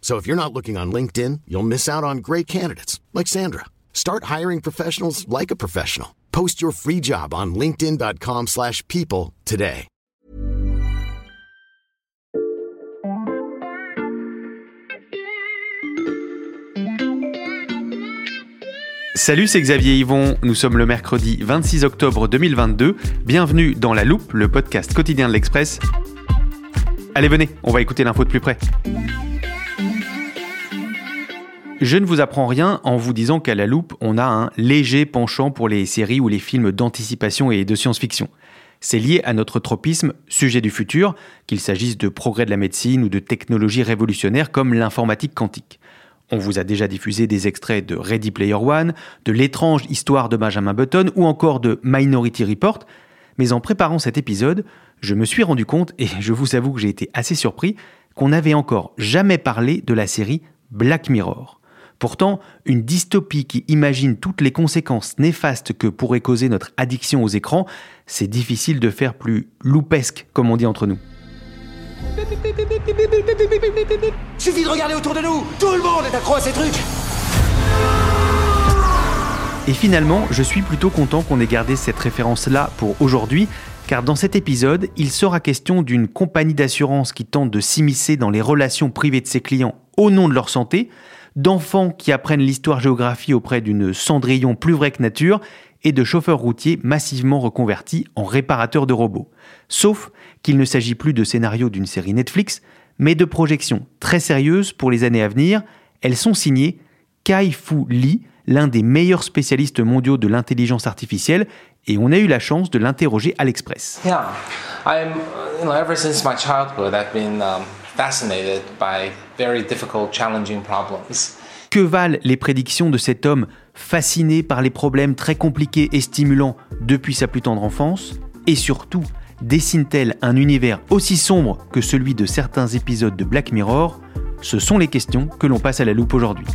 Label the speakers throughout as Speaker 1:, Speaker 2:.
Speaker 1: So if you're not looking on LinkedIn, you'll miss out on great candidates like Sandra. Start hiring professionals like a professional. Post your free job on linkedin.com/people today.
Speaker 2: Salut, c'est Xavier Yvon. Nous sommes le mercredi 26 octobre 2022. Bienvenue dans La Loupe, le podcast quotidien de l'Express. Allez, venez, on va écouter l'info de plus près. Je ne vous apprends rien en vous disant qu'à la loupe, on a un léger penchant pour les séries ou les films d'anticipation et de science-fiction. C'est lié à notre tropisme sujet du futur, qu'il s'agisse de progrès de la médecine ou de technologies révolutionnaires comme l'informatique quantique. On vous a déjà diffusé des extraits de Ready Player One, de l'étrange histoire de Benjamin Button ou encore de Minority Report, mais en préparant cet épisode, je me suis rendu compte, et je vous avoue que j'ai été assez surpris, qu'on n'avait encore jamais parlé de la série Black Mirror. Pourtant, une dystopie qui imagine toutes les conséquences néfastes que pourrait causer notre addiction aux écrans, c'est difficile de faire plus loupesque, comme on dit entre nous.
Speaker 3: Suffit de regarder autour de nous Tout le monde est accro à ces trucs
Speaker 2: Et finalement, je suis plutôt content qu'on ait gardé cette référence-là pour aujourd'hui, car dans cet épisode, il sera question d'une compagnie d'assurance qui tente de s'immiscer dans les relations privées de ses clients au nom de leur santé, d'enfants qui apprennent l'histoire-géographie auprès d'une cendrillon plus vraie que nature, et de chauffeurs routiers massivement reconvertis en réparateurs de robots. Sauf qu'il ne s'agit plus de scénarios d'une série Netflix, mais de projections très sérieuses pour les années à venir. Elles sont signées Kai-Fu Lee, l'un des meilleurs spécialistes mondiaux de l'intelligence artificielle, et on a eu la chance de l'interroger à l'Express.
Speaker 4: Yeah, I'm, you know, ever since my childhood, I've been um, fascinated by very difficult, challenging problems.
Speaker 2: Que valent les prédictions de cet homme fasciné par les problèmes très compliqués et stimulants depuis sa plus tendre enfance? Et surtout, dessine-t-elle un univers aussi sombre que celui de certains épisodes de Black Mirror? Ce sont les questions que l'on passe à la loupe aujourd'hui.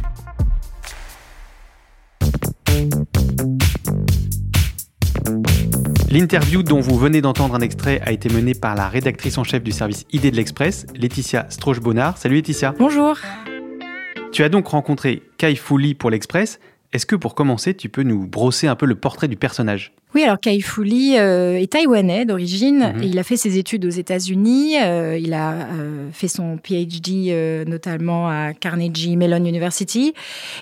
Speaker 2: L'interview dont vous venez d'entendre un extrait a été menée par la rédactrice en chef du service ID de l'Express, Laetitia Stroche-Bonnard. Salut Laetitia.
Speaker 5: Bonjour.
Speaker 2: Tu as donc rencontré Kai Fouli pour l'Express. Est-ce que pour commencer, tu peux nous brosser un peu le portrait du personnage?
Speaker 5: Oui, alors Kai Fu Lee euh, est taïwanais d'origine.
Speaker 2: Mhm.
Speaker 5: Il a fait ses études aux États-Unis. euh, il a euh, fait son PhD notamment à Carnegie Mellon University.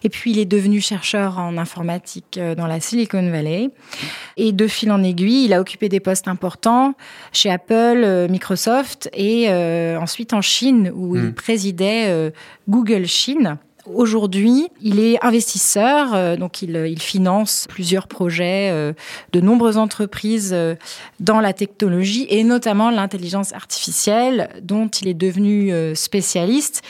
Speaker 5: Et puis il est devenu chercheur en informatique dans la Silicon Valley. Et de fil en aiguille, il a occupé des postes importants chez Apple, Microsoft et ensuite en Chine où
Speaker 2: Mhm.
Speaker 5: il présidait euh, Google Chine. Aujourd'hui, il est investisseur, euh, donc il, il finance plusieurs projets euh, de nombreuses entreprises euh, dans la technologie et notamment l'intelligence artificielle dont il est devenu euh, spécialiste.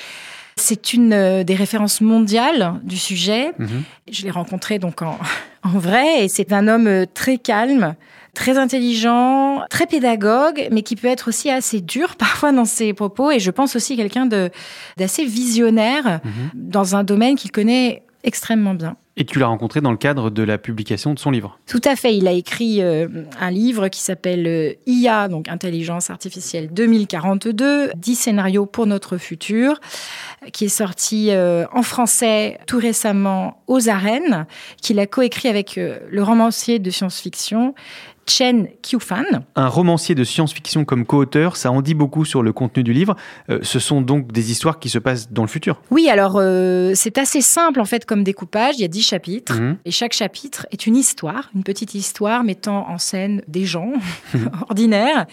Speaker 5: C'est une euh, des références mondiales du sujet.
Speaker 2: Mhm.
Speaker 5: Je l'ai rencontré donc en, en vrai et c'est un homme euh, très calme, très intelligent, très pédagogue, mais qui peut être aussi assez dur parfois dans ses propos. Et je pense aussi quelqu'un de d'assez visionnaire
Speaker 2: Mhm.
Speaker 5: dans un domaine qu'il connaît extrêmement bien.
Speaker 2: Et tu l'as rencontré dans le cadre de la publication de son livre.
Speaker 5: Tout à fait. Il a écrit euh, un livre qui s'appelle euh, IA, donc Intelligence artificielle 2042, 10 scénarios pour notre futur, qui est sorti euh, en français tout récemment aux arènes, qu'il a coécrit avec le romancier de science-fiction Chen Qiufan.
Speaker 2: Un romancier de science-fiction comme co-auteur, ça en dit beaucoup sur le contenu du livre. Euh, ce sont donc des histoires qui se passent dans le futur.
Speaker 5: Oui, alors euh, c'est assez simple en fait comme découpage. Il y a dix chapitres
Speaker 2: Mhm.
Speaker 5: et chaque chapitre est une histoire, une petite histoire mettant en scène des gens ordinaires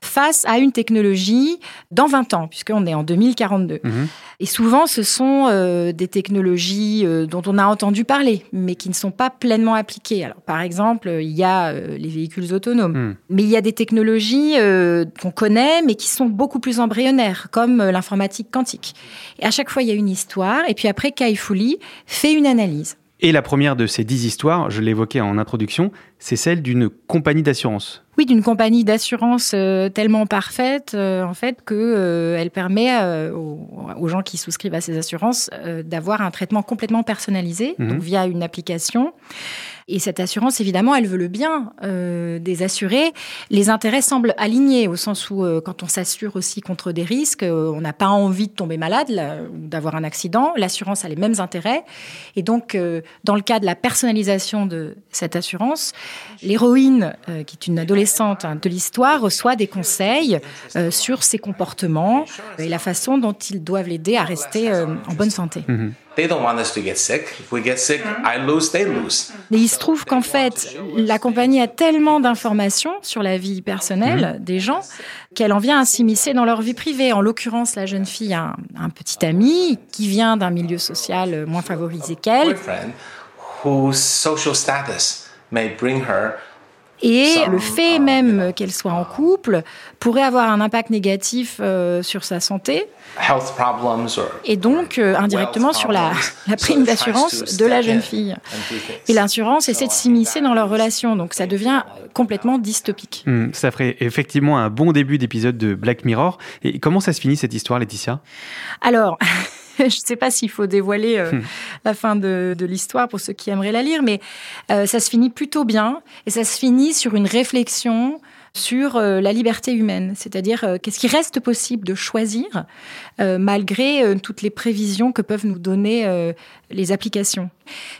Speaker 5: face à une technologie dans 20 ans, puisqu'on est en 2042.
Speaker 2: Mhm.
Speaker 5: Et souvent, ce sont euh, des technologies dont on a entendu parler, mais qui ne sont pas pleinement appliquées. Alors, par exemple, il y a les véhicules autonomes,
Speaker 2: Mhm.
Speaker 5: mais il y a des technologies euh, qu'on connaît, mais qui sont beaucoup plus embryonnaires, comme euh, l'informatique quantique. Et à chaque fois, il y a une histoire, et puis après, Kai Lee fait une analyse.
Speaker 2: Et la première de ces dix histoires, je l'évoquais en introduction, c'est celle d'une compagnie d'assurance.
Speaker 5: Oui, d'une compagnie d'assurance euh, tellement parfaite, euh, en fait, que euh, permet aux, aux gens qui souscrivent à ces assurances d'avoir un traitement complètement personnalisé,
Speaker 2: Mhm.
Speaker 5: donc via une application. Et cette assurance, évidemment, elle veut le bien des assurés. Les intérêts semblent alignés, au sens où, quand on s'assure aussi contre des risques, on n'a pas envie de tomber malade là, ou d'avoir un accident. L'assurance a les mêmes intérêts. Et donc, dans le cas de la personnalisation de cette assurance, l'héroïne, euh, qui est une adolescente hein, de l'histoire, reçoit des conseils euh, sur ses comportements et la façon dont ils doivent l'aider à rester euh, en bonne santé.
Speaker 4: They don't want us to get sick. If we get sick, I lose, they lose.
Speaker 5: Et il se trouve qu'en fait, la compagnie a tellement d'informations sur la vie personnelle des gens qu'elle en vient à s'immiscer dans leur vie privée. En l'occurrence, la jeune fille a un, un petit ami qui vient d'un milieu social moins favorisé qu'elle.
Speaker 4: Social status
Speaker 5: Et le fait même qu'elle soit en couple pourrait avoir un impact négatif euh, sur sa santé
Speaker 4: health problems or
Speaker 5: et donc euh, indirectement sur la, prime d'assurance de la jeune
Speaker 4: in
Speaker 5: fille. Et l'assurance essaie de s'immiscer dans leur relation, donc ça devient complètement dystopique.
Speaker 2: Hmm, ça ferait effectivement un bon début d'épisode de Black Mirror. Et comment ça se finit cette histoire, Laetitia?
Speaker 5: Alors, je ne sais pas s'il faut dévoiler euh,
Speaker 2: Hmm.
Speaker 5: la fin de, de l'histoire pour ceux qui aimeraient la lire, mais euh, ça se finit plutôt bien et ça se finit sur une réflexion sur euh, la liberté humaine, c'est-à-dire euh, qu'est-ce qui reste possible de choisir euh, malgré toutes les prévisions que peuvent nous donner les applications.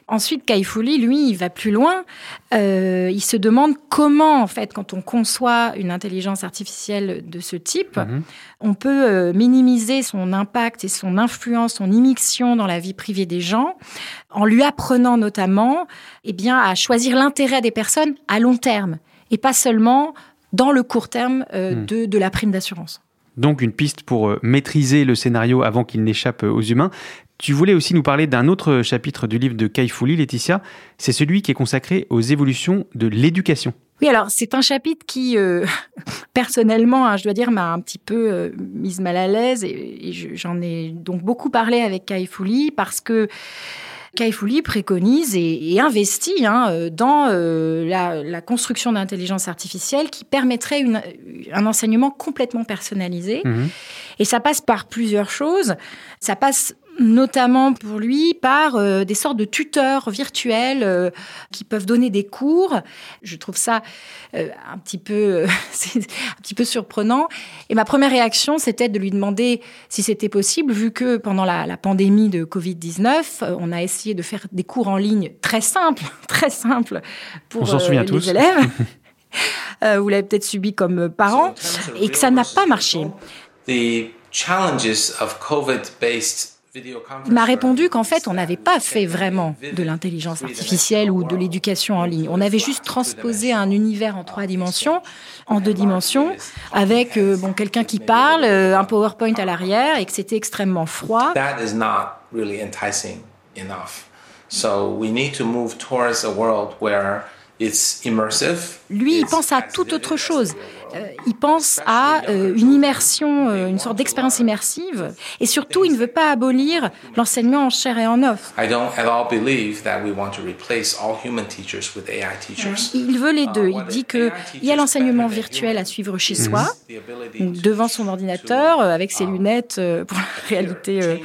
Speaker 5: Ensuite, Kai Fu Lee, lui, il va plus loin. Euh, il se demande comment, en fait, quand on conçoit une intelligence artificielle de ce type,
Speaker 2: Mhm.
Speaker 5: on peut euh, minimiser son impact et son influence, son immixtion dans la vie privée des gens, en lui apprenant notamment eh bien, à choisir l'intérêt des personnes à long terme, et pas seulement dans le court terme euh,
Speaker 2: Hmm.
Speaker 5: de, de la prime d'assurance.
Speaker 2: Donc une piste pour euh, maîtriser le scénario avant qu'il n'échappe euh, aux humains. Tu voulais aussi nous parler d'un autre chapitre du livre de Kai Fu Lee, Laetitia. C'est celui qui est consacré aux évolutions de l'éducation.
Speaker 5: Oui, alors c'est un chapitre qui, euh, personnellement, hein, je dois dire, m'a un petit peu euh, mise mal à l'aise et, et je- j'en ai donc beaucoup parlé avec Kai Fu Lee parce que Kai Fu Lee préconise et, et investit hein, euh, dans euh, la, la construction d'intelligence artificielle qui permettrait une- un enseignement complètement personnalisé.
Speaker 2: Mhm.
Speaker 5: Et ça passe par plusieurs choses. Ça passe notamment pour lui par euh, des sortes de tuteurs virtuels euh, qui peuvent donner des cours. Je trouve ça euh, un petit peu un petit peu surprenant. Et ma première réaction, c'était de lui demander si c'était possible, vu que pendant la, la pandémie de Covid-19, euh, on a essayé de faire des cours en ligne très simples, très simples pour les
Speaker 2: tous.
Speaker 5: élèves. Euh, vous l'avez peut-être subi comme parents, et que ça n'a pas marché.
Speaker 4: The challenges of COVID-based
Speaker 5: Il m'a répondu qu'en fait, on n'avait pas fait vraiment de l'intelligence artificielle ou de l'éducation en ligne. On avait juste transposé un univers en trois dimensions, en deux dimensions, avec euh, bon quelqu'un qui parle, euh, un PowerPoint à l'arrière, et que c'était extrêmement froid.
Speaker 4: That is not really enticing enough. So we need to move towards a world where it's immersive.
Speaker 5: Lui, il pense à toute autre chose. Euh, il pense à euh, une immersion, euh, une sorte d'expérience immersive. Et surtout, il ne veut pas abolir l'enseignement en chair et en os.
Speaker 4: I don't at all believe that we want to replace all human teachers with AI teachers.
Speaker 5: Il veut les deux. Il dit qu'il y a l'enseignement virtuel à suivre chez soi,
Speaker 4: The ability
Speaker 5: donc
Speaker 4: to
Speaker 5: devant son ordinateur, avec ses lunettes euh, pour la réalité euh,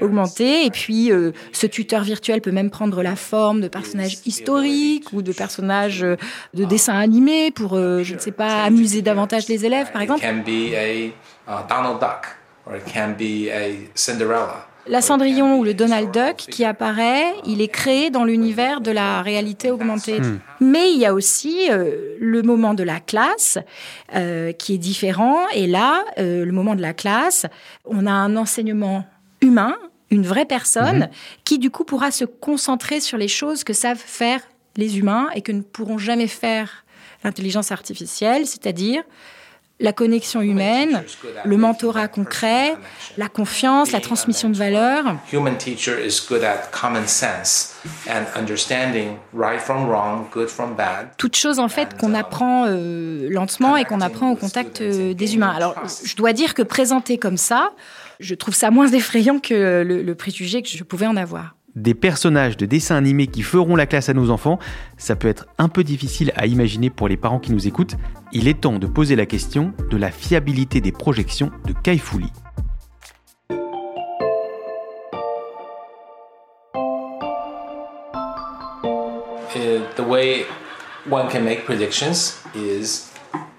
Speaker 5: augmentée. Et puis, euh, ce tuteur virtuel peut même prendre la forme de personnages historiques ou de personnages de dessins animés pour, euh, je ne sais pas, amuser davantage les élèves, par
Speaker 4: It
Speaker 5: exemple.
Speaker 4: can be a uh, Donald Duck or it can be a Cinderella.
Speaker 5: La Cendrillon ou le Donald Duck qui apparaît, il est créé dans l'univers de la réalité augmentée. Mais il y a aussi euh, le moment de la classe euh, qui est différent. Et là, euh, le moment de la classe, on a un enseignement humain, une vraie personne, qui du coup pourra se concentrer sur les choses que savent faire les humains et que ne pourront jamais faire l'intelligence artificielle, c'est-à-dire la connexion humaine, le mentorat concret, la confiance, la transmission de valeurs.
Speaker 4: Human teacher is good at common sense and understanding right from wrong, good from bad.
Speaker 5: Toutes choses en fait qu'on apprend euh, lentement et qu'on apprend au contact euh, des humains. Alors je dois dire que présenté comme ça, je trouve ça moins effrayant que le, le préjugé que je pouvais en avoir
Speaker 2: des personnages de dessins animés qui feront la classe à nos enfants, ça peut être un peu difficile à imaginer pour les parents qui nous écoutent. Il est temps de poser la question de la fiabilité des projections de Kai Fu Lee.
Speaker 4: Uh, the way one can make predictions is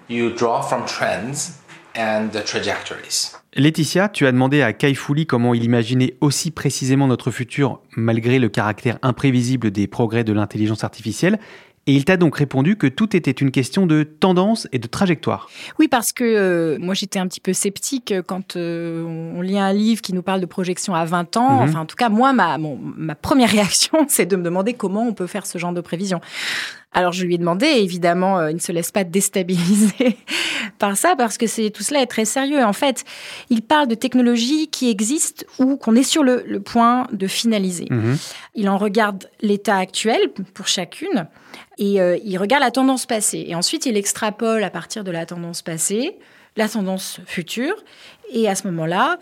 Speaker 4: you draw from trends and the trajectories.
Speaker 2: Laetitia, tu as demandé à Kai Lee comment il imaginait aussi précisément notre futur malgré le caractère imprévisible des progrès de l'intelligence artificielle. Et il t'a donc répondu que tout était une question de tendance et de trajectoire.
Speaker 5: Oui, parce que euh, moi j'étais un petit peu sceptique quand euh, on lit un livre qui nous parle de projection à 20 ans.
Speaker 2: Mhm.
Speaker 5: Enfin, en tout cas, moi, ma, mon- ma première réaction, c'est de me demander comment on peut faire ce genre de prévision. Alors je lui ai demandé, et évidemment, euh, il ne se laisse pas déstabiliser par ça, parce que c'est tout cela est très sérieux. En fait, il parle de technologies qui existent ou qu'on est sur le, le point de finaliser.
Speaker 2: Mhm.
Speaker 5: Il en regarde l'état actuel pour chacune et euh, il regarde la tendance passée. Et ensuite, il extrapole à partir de la tendance passée la tendance future. Et à ce moment-là,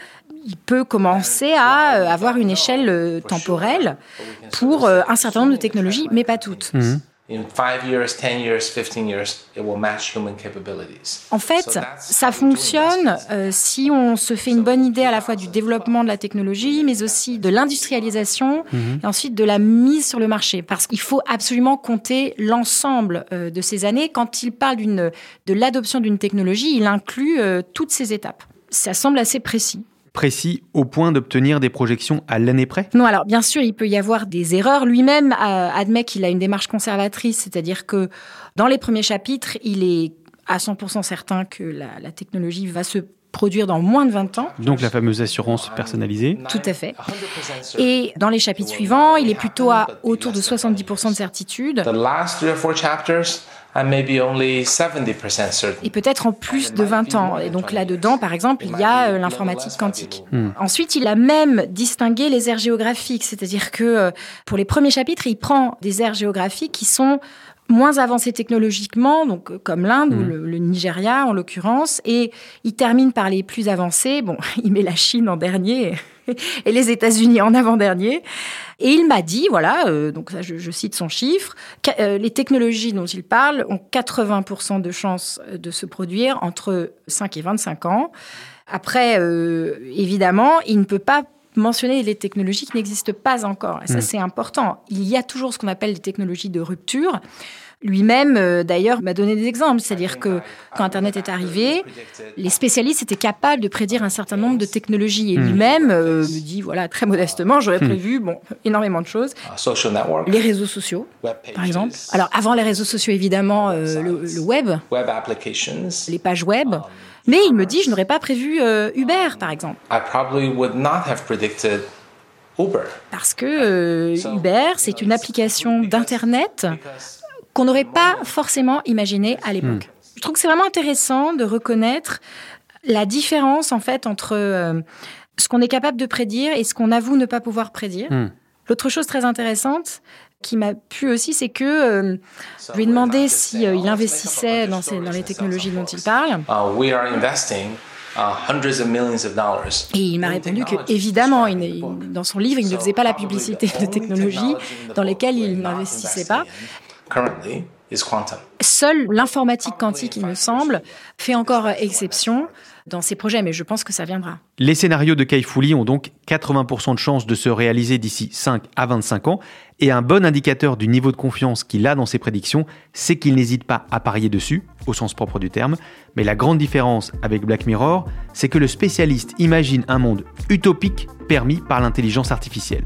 Speaker 5: il peut commencer à euh, avoir une échelle temporelle pour un certain nombre de technologies, mais pas toutes.
Speaker 2: Mhm.
Speaker 4: In 5 years, 10 years, 15 years, it will match human capabilities.
Speaker 5: En fait, ça fonctionne euh, si on se fait une bonne idée à la fois du développement de la technologie, mais aussi de l'industrialisation et ensuite de la mise sur le marché. Parce qu'il faut absolument compter l'ensemble euh, de ces années. Quand il parle d'une, de l'adoption d'une technologie, il inclut euh, toutes ces étapes. Ça semble assez précis.
Speaker 2: Précis au point d'obtenir des projections à l'année près?
Speaker 5: Non, alors bien sûr, il peut y avoir des erreurs. Lui-même euh, admet qu'il a une démarche conservatrice, c'est-à-dire que dans les premiers chapitres, il est à 100% certain que la, la technologie va se produire dans moins de 20 ans.
Speaker 2: Donc la fameuse assurance personnalisée.
Speaker 5: Tout à fait.
Speaker 4: 100% certain.
Speaker 5: Et dans les chapitres suivants, il est plutôt à autour de 70% de certitude.
Speaker 4: The last three or four chapters, and maybe only 70% certain.
Speaker 5: Et peut-être en plus de 20 ans. Et donc là-dedans, par exemple, il y a euh, l'informatique quantique. Ensuite, il a même distingué les aires géographiques. C'est-à-dire que euh, pour les premiers chapitres, il prend des aires géographiques qui sont moins avancées technologiquement, donc euh, comme l'Inde ou le, le Nigeria en l'occurrence, et il termine par les plus avancées. Bon, il met la Chine en dernier et les États-Unis en avant-dernier. Et il m'a dit, voilà, euh, donc ça, je, je cite son chiffre, euh, les technologies dont il parle ont 80% de chances de se produire entre 5 et 25 ans. Après, euh, évidemment, il ne peut pas mentionner les technologies qui n'existent pas encore. Et ça,
Speaker 2: Mm.
Speaker 5: c'est important. Il y a toujours ce qu'on appelle des technologies de rupture. Lui-même, euh, d'ailleurs, m'a donné des exemples. C'est-à-dire que quand Internet est arrivé, les spécialistes étaient capables de prédire un certain nombre de technologies. Et
Speaker 2: Mm.
Speaker 5: lui-même euh, me dit, voilà, très modestement, j'aurais
Speaker 2: Mm.
Speaker 5: prévu bon, énormément de choses.
Speaker 4: Social network,
Speaker 5: Les réseaux sociaux, par exemple. Alors, avant les réseaux sociaux, évidemment, euh, le, le web, les pages web. Mais il me dit, je n'aurais pas prévu euh, Uber, par exemple.
Speaker 4: I probably would not have predicted Uber.
Speaker 5: Parce que euh, Uber, c'est une application d'Internet qu'on n'aurait pas forcément imaginé à l'époque. Je trouve que c'est vraiment intéressant de reconnaître la différence, en fait, entre euh, ce qu'on est capable de prédire et ce qu'on avoue ne pas pouvoir prédire.
Speaker 2: Hmm.
Speaker 5: L'autre chose très intéressante qui m'a plu aussi, c'est que euh, je lui ai demandé si euh, il investissait dans, ces- dans les technologies dont il parle.
Speaker 4: Uh, we are investing uh, hundreds of millions of dollars.
Speaker 5: Et il m'a répondu que, évidemment, il, dans son livre, il ne faisait pas la publicité de technologies dans lesquelles il n'investissait pas.
Speaker 4: Currently, is quantum.
Speaker 5: Seule l'informatique quantique, il me semble, fait encore exception dans ces projets, mais je pense que ça viendra.
Speaker 2: Les scénarios de Kai Fu Lee ont donc 80% de chances de se réaliser d'ici 5 à 25 ans, et un bon indicateur du niveau de confiance qu'il a dans ses prédictions, c'est qu'il n'hésite pas à parier dessus, au sens propre du terme, mais la grande différence avec Black Mirror, c'est que le spécialiste imagine un monde utopique permis par l'intelligence artificielle.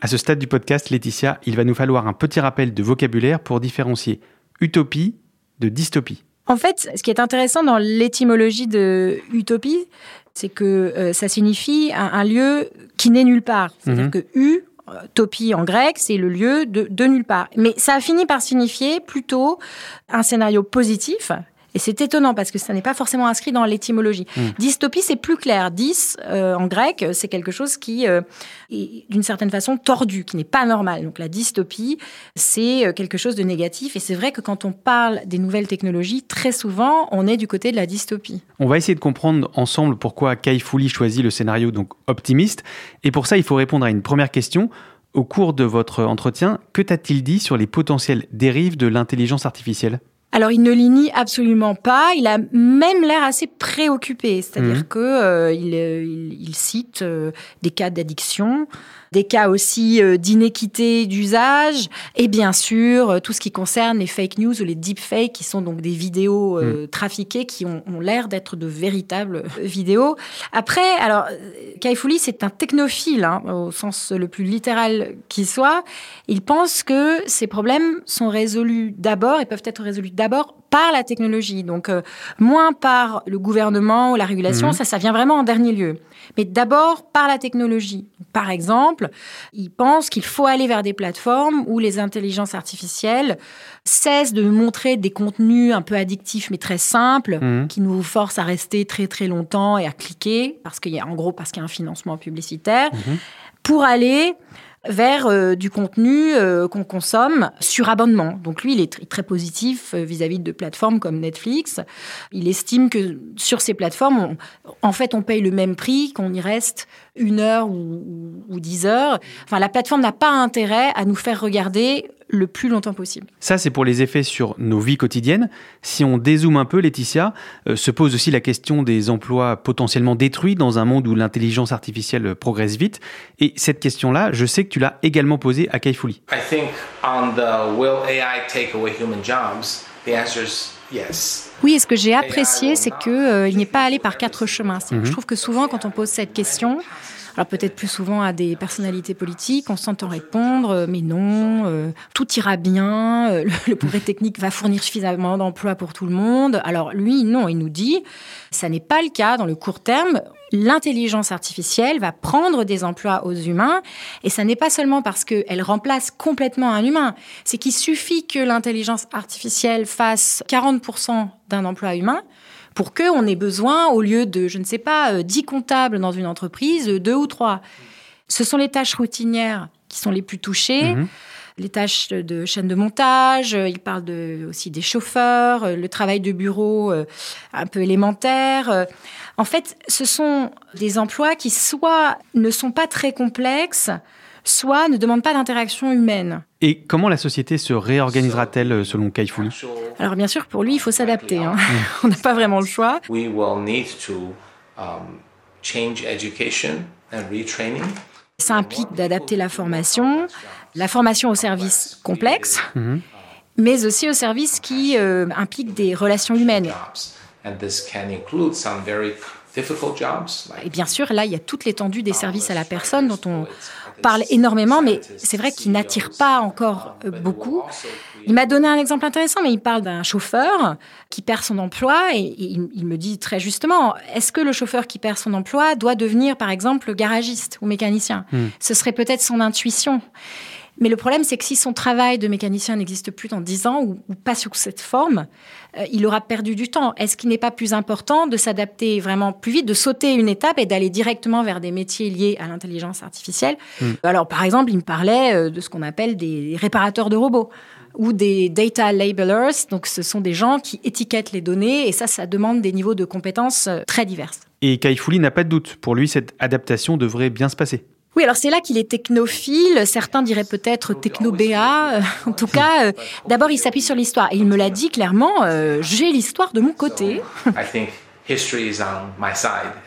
Speaker 2: À ce stade du podcast, Laetitia, il va nous falloir un petit rappel de vocabulaire pour différencier utopie de dystopie.
Speaker 5: En fait, ce qui est intéressant dans l'étymologie de utopie, c'est que euh, ça signifie un, un lieu qui n'est nulle part. C'est-à-dire
Speaker 2: Mhm.
Speaker 5: que u, topie en grec, c'est le lieu de, de nulle part. Mais ça a fini par signifier plutôt un scénario positif. Et c'est étonnant parce que ça n'est pas forcément inscrit dans l'étymologie. Dystopie, c'est plus clair. Dys, euh, en grec, c'est quelque chose qui euh, est d'une certaine façon tordu, qui n'est pas normal. Donc la dystopie, c'est euh, quelque chose de négatif. Et c'est vrai que quand on parle des nouvelles technologies, très souvent, on est du côté de la dystopie.
Speaker 2: On va essayer de comprendre ensemble pourquoi Kai Fu Lee choisit le scénario donc optimiste. Et pour ça, il faut répondre à une première question. Au cours de votre entretien, que t'a-t-il dit sur les potentielles dérives de l'intelligence artificielle?
Speaker 5: Alors, il ne les nie absolument pas. Il a même l'air assez préoccupé. C'est-à-dire
Speaker 2: Mhm.
Speaker 5: que euh, il, euh, il- il cite euh, des cas d'addiction, des cas aussi euh, d'inéquité d'usage, et bien sûr euh, tout ce qui concerne les fake news ou les deepfakes, qui sont donc des vidéos euh, trafiquées qui ont, ont l'air d'être de véritables vidéos. Après, alors, Kai Fu Lee, c'est un technophile, hein, au sens le plus littéral qui soit. Il pense que ces problèmes sont résolus d'abord et peuvent être résolus d'abord par la technologie. Donc, euh, moins par le gouvernement ou la régulation,
Speaker 2: Mhm.
Speaker 5: ça, ça vient vraiment en dernier lieu. Mais d'abord par la technologie. Par exemple, il pense qu'il faut aller vers des plateformes où les intelligences artificielles cessent de montrer des contenus un peu addictifs mais très simples,
Speaker 2: Mhm.
Speaker 5: qui nous forcent à rester très très longtemps et à cliquer, parce qu'il y a en gros parce qu'il y a un financement publicitaire, pour aller vers euh, du contenu euh, qu'on consomme sur abonnement. Donc lui, il est tr- très positif euh, vis-à-vis de plateformes comme Netflix. Il estime que sur ces plateformes, en fait, on paye le même prix, qu'on y reste une heure ou- ou dix heures. Enfin, la plateforme n'a pas intérêt à nous faire regarder le plus longtemps possible.
Speaker 2: Ça, c'est pour les effets sur nos vies quotidiennes. Si on dézoome un peu, Laetitia, euh, se pose aussi la question des emplois potentiellement détruits dans un monde où l'intelligence artificielle progresse vite. Et cette question-là, je sais que tu l'as également posée à Kai Fu Lee.
Speaker 4: I think on the will AI take away human jobs, the answer is yes.
Speaker 5: Oui, et ce que j'ai apprécié, c'est que euh, il n'est pas allé par quatre chemins. Que Je trouve que souvent, quand on pose cette question, alors peut-être plus souvent à des personnalités politiques, on s'entend répondre, euh, mais non, euh, tout ira bien, euh, le, le progrès technique va fournir suffisamment d'emplois pour tout le monde. Alors lui, non, il nous dit, ça n'est pas le cas dans le court terme. L'intelligence artificielle va prendre des emplois aux humains, et ça n'est pas seulement parce qu'elle remplace complètement un humain, c'est qu'il suffit que l'intelligence artificielle fasse 40% d'un emploi humain pour qu'on ait besoin, au lieu de, je ne sais pas, euh, 10 comptables dans une entreprise, euh, deux ou trois. Ce sont les tâches routinières qui sont les plus touchées.
Speaker 2: Mhm.
Speaker 5: Les tâches de- chaîne de montage, euh, il parle de, aussi des chauffeurs, euh, le travail de bureau euh, un peu élémentaire. euh. En fait, ce sont des emplois qui soit ne sont pas très complexes, soit ne demandent pas d'interaction humaine.
Speaker 2: Et comment la société se réorganisera-t-elle euh, selon Kai Fu Lee
Speaker 4: Actual-
Speaker 5: Alors bien sûr, pour lui, il faut s'adapter. hein. On n'a pas vraiment le choix.
Speaker 4: We will need to um, change education and retraining.
Speaker 5: Ça implique d'adapter la formation, la formation aux services complexes, mais aussi aux services qui euh, impliquent des relations humaines.
Speaker 4: jobs. And this can include some very
Speaker 5: Et bien sûr, là, il y a toute l'étendue des services à la personne dont on parle énormément, mais c'est vrai qu'il n'attire pas encore euh, beaucoup. Il m'a donné un exemple intéressant, mais il parle d'un chauffeur qui perd son emploi et, il, me dit très justement, est-ce que le chauffeur qui perd son emploi doit devenir, par exemple, garagiste ou mécanicien? Hmm. Ce serait peut-être son intuition. Mais le problème, c'est que si son travail de mécanicien n'existe plus dans 10 ans ou, pas sous cette forme, euh, il aura perdu du temps. Est-ce qu'il n'est pas plus important de s'adapter vraiment plus vite, de sauter une étape et d'aller directement vers des métiers liés à l'intelligence artificielle hmm. Alors, par exemple, il me parlait euh, de ce qu'on appelle des réparateurs de robots ou des data labelers. Donc, ce sont des gens qui étiquettent les données et ça, ça demande des niveaux de compétences euh, très divers.
Speaker 2: Et Kaifouli n'a pas de doute. Pour lui, cette adaptation devrait bien se passer.
Speaker 5: Oui, alors c'est là qu'il est technophile. Certains diraient peut-être techno-BA. En tout cas, euh, d'abord, il s'appuie sur l'histoire. Et il me l'a dit clairement, euh, j'ai l'histoire de mon côté.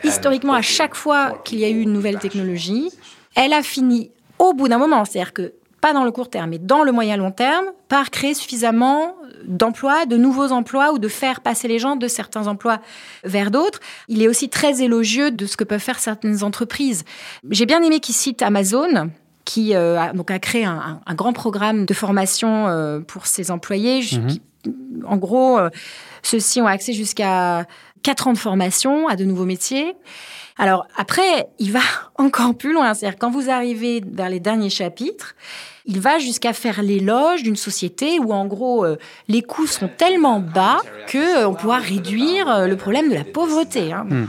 Speaker 5: Historiquement, à chaque fois qu'il y a eu une nouvelle technologie, elle a fini au bout d'un moment. C'est-à-dire que pas dans le court terme, mais dans le moyen long terme, par créer suffisamment d'emplois, de nouveaux emplois ou de faire passer les gens de certains emplois vers d'autres. Il est aussi très élogieux de ce que peuvent faire certaines entreprises. J'ai bien aimé qu'il cite Amazon, qui euh, a, donc a créé un, grand programme de formation euh, pour ses employés. Mhm. en gros, euh, ceux-ci ont accès jusqu'à quatre ans de formation à de nouveaux métiers. Alors après, il va encore plus loin. C'est-à-dire quand vous arrivez vers les derniers chapitres, il va jusqu'à faire l'éloge d'une société où en gros euh, les coûts sont tellement bas que euh, on pourra réduire euh, le problème de la pauvreté. Hein. Hmm.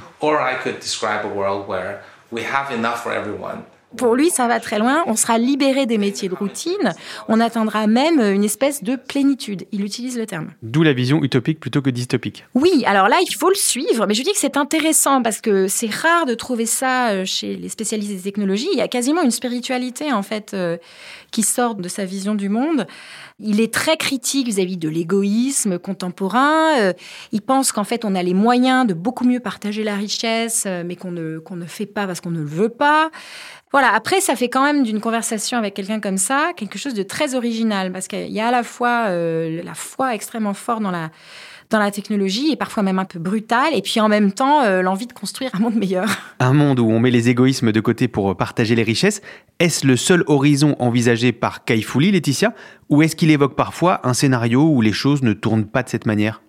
Speaker 5: Pour lui, ça va très loin. On sera libéré des métiers de routine. On atteindra même une espèce de plénitude. Il utilise le terme.
Speaker 2: D'où la vision utopique plutôt que dystopique.
Speaker 5: Oui, alors là, il faut le suivre. Mais je dis que c'est intéressant parce que c'est rare de trouver ça euh, chez les spécialistes des technologies. Il y a quasiment une spiritualité, en fait, euh, qui sort de sa vision du monde. Il est très critique vis-à-vis de l'égoïsme contemporain. Euh, il pense qu'en fait, on a les moyens de beaucoup mieux partager la richesse, mais qu'on ne, qu'on ne fait pas parce qu'on ne le veut pas. Voilà, après, ça fait quand même d'une conversation avec quelqu'un comme ça quelque chose de très original, parce qu'il y a à la fois euh, la foi extrêmement forte dans la, dans la technologie, et parfois même un peu brutale, et puis en même temps euh, l'envie de construire un monde meilleur.
Speaker 2: Un monde où on met les égoïsmes de côté pour partager les richesses, est-ce le seul horizon envisagé par Kaifouli, Laetitia, ou est-ce qu'il évoque parfois un scénario où les choses ne tournent pas de cette manière?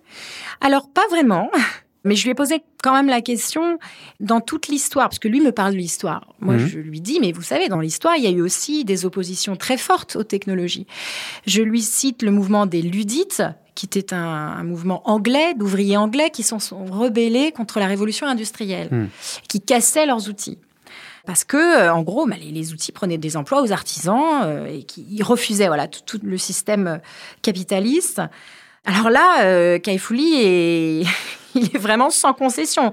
Speaker 5: Alors, pas vraiment. Mais je lui ai posé quand même la question dans toute l'histoire, parce que lui me parle de l'histoire. Moi, mhm. je lui dis, mais vous savez, dans l'histoire, il y a eu aussi des oppositions très fortes aux technologies. Je lui cite le mouvement des Ludites, qui était un, mouvement anglais, d'ouvriers anglais, qui sont, sont, rebellés contre la révolution industrielle, mhm. qui cassaient leurs outils. Parce que, euh, en gros, bah, les, outils prenaient des emplois aux artisans euh, et qui refusaient voilà, tout, le système capitaliste. Alors là, euh, Kaifouli est il est vraiment sans concession.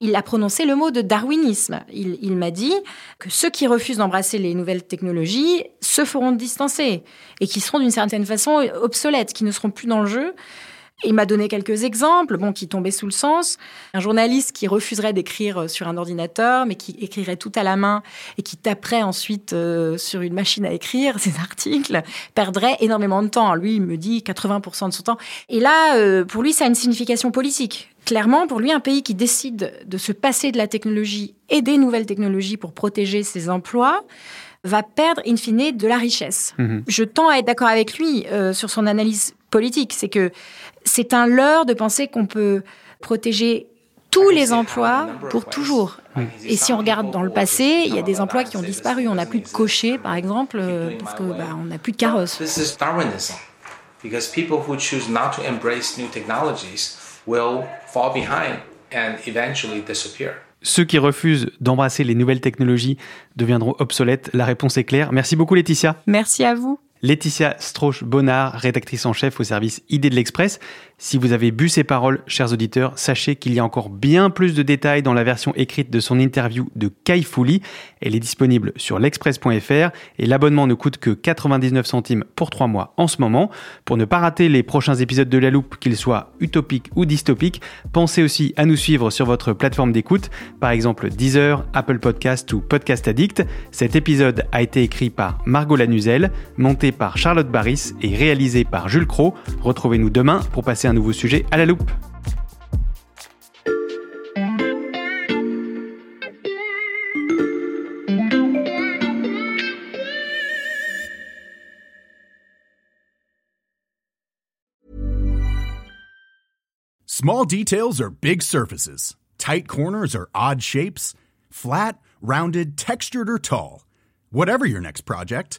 Speaker 5: Il a prononcé le mot de darwinisme. Il, m'a dit que ceux qui refusent d'embrasser les nouvelles technologies se feront distancer et qui seront d'une certaine façon obsolètes, qui ne seront plus dans le jeu. Il m'a donné quelques exemples, bon, qui tombaient sous le sens. Un journaliste qui refuserait d'écrire sur un ordinateur, mais qui écrirait tout à la main et qui taperait ensuite euh, sur une machine à écrire ses articles, perdrait énormément de temps. Lui, il me dit 80% de son temps. Et là, euh, pour lui, ça a une signification politique. Clairement, pour lui, un pays qui décide de se passer de la technologie et des nouvelles technologies pour protéger ses emplois, va perdre in fine de la richesse. Mhm. Je tends à être d'accord avec lui sur son analyse politique. C'est que c'est un leurre de penser qu'on peut protéger tous les emplois pour toujours. Et si on regarde dans le passé, il y a des emplois qui ont disparu. On n'a plus de cocher, par exemple, euh, parce qu'on bah, n'a plus de carrosse. Because people who choose not to embrace new technologies will fall behind and eventually disappear.
Speaker 2: Ceux qui refusent d'embrasser les nouvelles technologies deviendront obsolètes. La réponse est claire. Merci beaucoup Laetitia.
Speaker 5: Merci à vous.
Speaker 2: Laetitia Strauch-Bonnard, rédactrice en chef au service Idées de l'Express. Si vous avez bu ces paroles, chers auditeurs, sachez qu'il y a encore bien plus de détails dans la version écrite de son interview de Kai Fouli. Elle est disponible sur l'express.fr et l'abonnement ne coûte que 99 centimes pour 3 mois en ce moment. Pour ne pas rater les prochains épisodes de La Loupe, qu'ils soient utopiques ou dystopiques, pensez aussi à nous suivre sur votre plateforme d'écoute, par exemple Deezer, Apple Podcast ou Podcast Addict. Cet épisode a été écrit par Margot Lanuzel, monté par Charlotte Baris et réalisé par Jules Cro. Retrouvez-nous demain pour passer un nouveau sujet à la loupe.
Speaker 6: Small details are big surfaces. Tight corners are odd shapes. Flat, rounded, textured or tall. Whatever your next project,